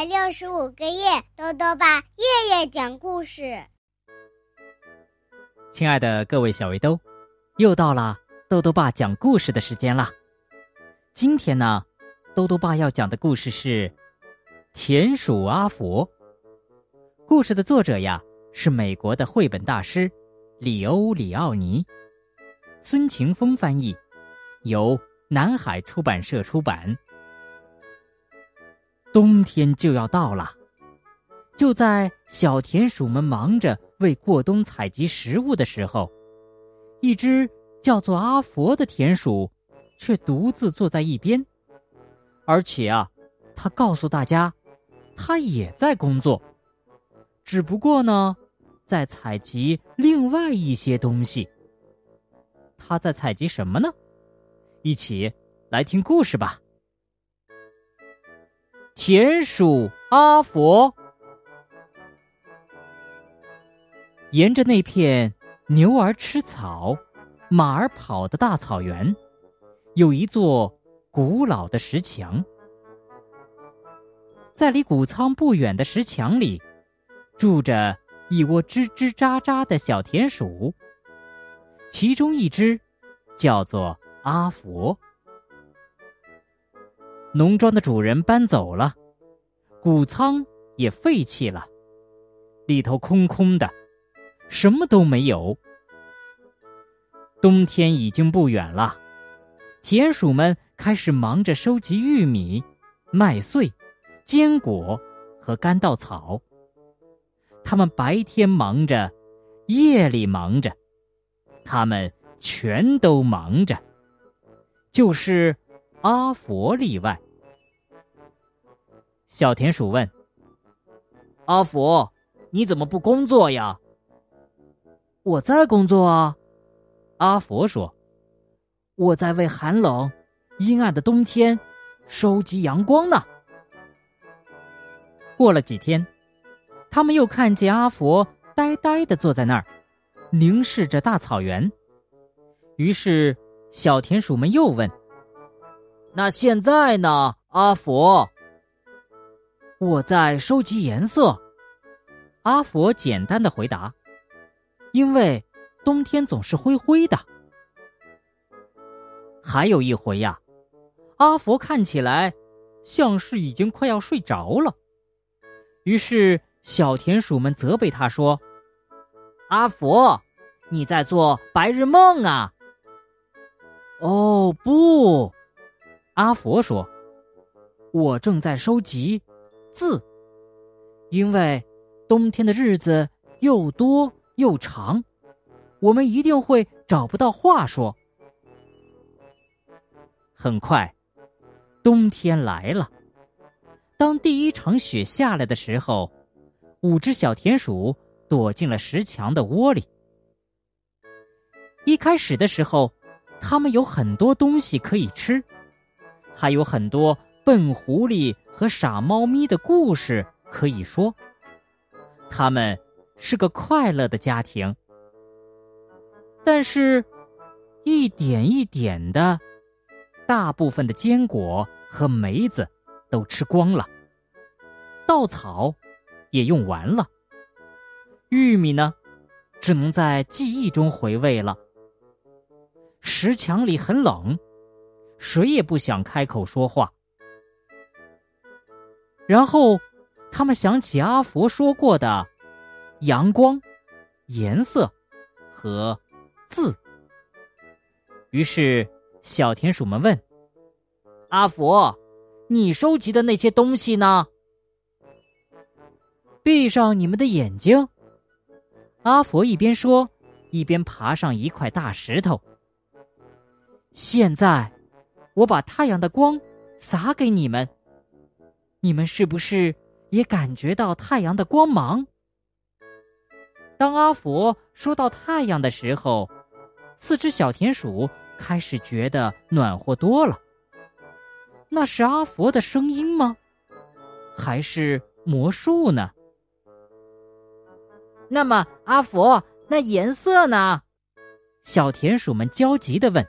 百六十五个夜，豆豆爸夜夜讲故事。亲爱的各位小围兜，又到了豆豆爸讲故事的时间了。今天呢，豆豆爸要讲的故事是《田鼠阿佛》。故事的作者呀是美国的绘本大师里欧里奥尼，孙晴峰翻译，由南海出版社出版。冬天就要到了，就在小田鼠们忙着为过冬采集食物的时候，一只叫做阿佛的田鼠却独自坐在一边，而且啊，他告诉大家，他也在工作，只不过呢，在采集另外一些东西。他在采集什么呢？一起来听故事吧。田鼠阿佛沿着那片牛儿吃草、马儿跑的大草原，有一座古老的石墙。在离谷仓不远的石墙里，住着一窝吱吱喳喳的小田鼠。其中一只叫做阿佛。农庄的主人搬走了，谷仓也废弃了，里头空空的，什么都没有。冬天已经不远了，田鼠们开始忙着收集玉米、麦穗、坚果和干稻草。他们白天忙着，夜里忙着，他们全都忙着，就是。阿佛例外。小田鼠问：“阿佛，你怎么不工作呀？”“我在工作啊。”阿佛说，“我在为寒冷、阴暗的冬天收集阳光呢。”过了几天，他们又看见阿佛呆呆的坐在那儿，凝视着大草原。于是，小田鼠们又问。那现在呢，阿佛？我在收集颜色。阿佛简单的回答：“因为冬天总是灰灰的。”还有一回呀，阿佛看起来像是已经快要睡着了。于是小田鼠们责备他说：“阿佛，你在做白日梦啊！”哦，不。阿佛说：“我正在收集字，因为冬天的日子又多又长，我们一定会找不到话说。”很快，冬天来了。当第一场雪下来的时候，五只小田鼠躲进了石墙的窝里。一开始的时候，它们有很多东西可以吃。还有很多笨狐狸和傻猫咪的故事可以说，他们是个快乐的家庭。但是，一点一点的，大部分的坚果和梅子都吃光了，稻草也用完了，玉米呢，只能在记忆中回味了。石墙里很冷。谁也不想开口说话。然后，他们想起阿佛说过的阳光、颜色和字。于是，小田鼠们问：“阿佛，你收集的那些东西呢？”闭上你们的眼睛。阿佛一边说，一边爬上一块大石头。现在。我把太阳的光洒给你们，你们是不是也感觉到太阳的光芒？当阿佛说到太阳的时候，四只小田鼠开始觉得暖和多了。那是阿佛的声音吗？还是魔术呢？那么，阿佛，那颜色呢？小田鼠们焦急的问。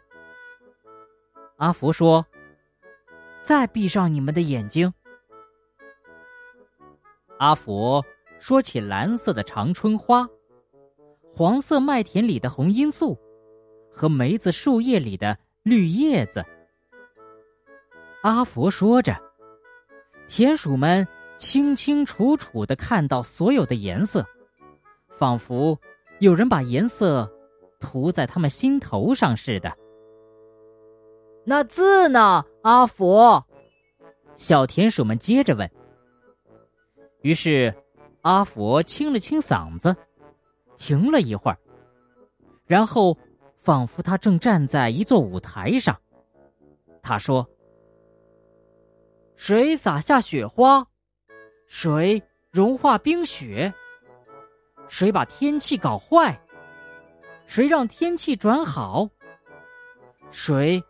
阿福说：“再闭上你们的眼睛。”阿福说起蓝色的长春花，黄色麦田里的红罂粟，和梅子树叶里的绿叶子。阿福说着，田鼠们清清楚楚的看到所有的颜色，仿佛有人把颜色涂在他们心头上似的。那字呢，阿佛？小田鼠们接着问。于是，阿佛清了清嗓子，停了一会儿，然后仿佛他正站在一座舞台上。他说：“谁撒下雪花？谁融化冰雪？谁把天气搞坏？谁让天气转好？谁？”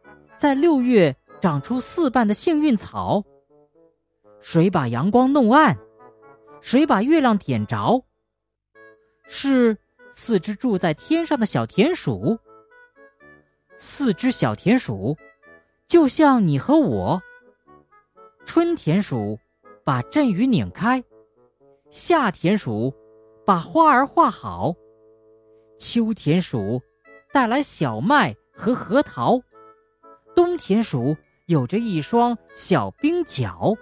在六月长出四瓣的幸运草。谁把阳光弄暗？谁把月亮点着？是四只住在天上的小田鼠。四只小田鼠，就像你和我。春田鼠把阵雨拧开，夏田鼠把花儿画好，秋田鼠带来小麦和核桃。冬田鼠有着一双小冰脚。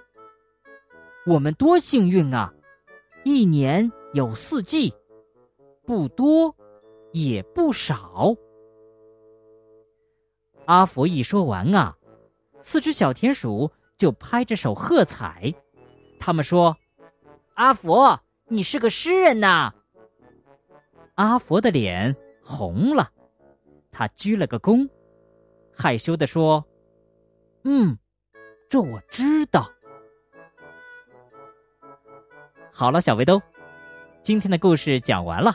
我们多幸运啊！一年有四季，不多，也不少。阿佛一说完啊，四只小田鼠就拍着手喝彩。他们说：“阿佛，你是个诗人呐！”阿佛的脸红了，他鞠了个躬。害羞的说：“嗯，这我知道。”好了，小围兜，今天的故事讲完了。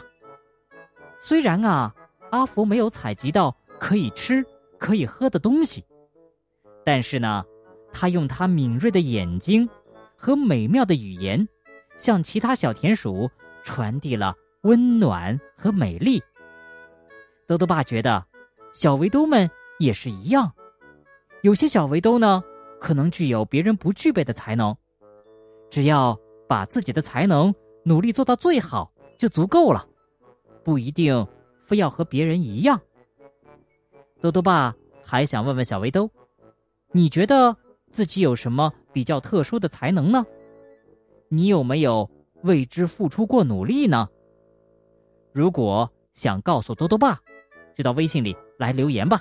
虽然啊，阿福没有采集到可以吃、可以喝的东西，但是呢，他用他敏锐的眼睛和美妙的语言，向其他小田鼠传递了温暖和美丽。豆豆爸觉得，小围兜们。也是一样，有些小围兜呢，可能具有别人不具备的才能，只要把自己的才能努力做到最好就足够了，不一定非要和别人一样。多多爸还想问问小围兜，你觉得自己有什么比较特殊的才能呢？你有没有为之付出过努力呢？如果想告诉多多爸，就到微信里来留言吧。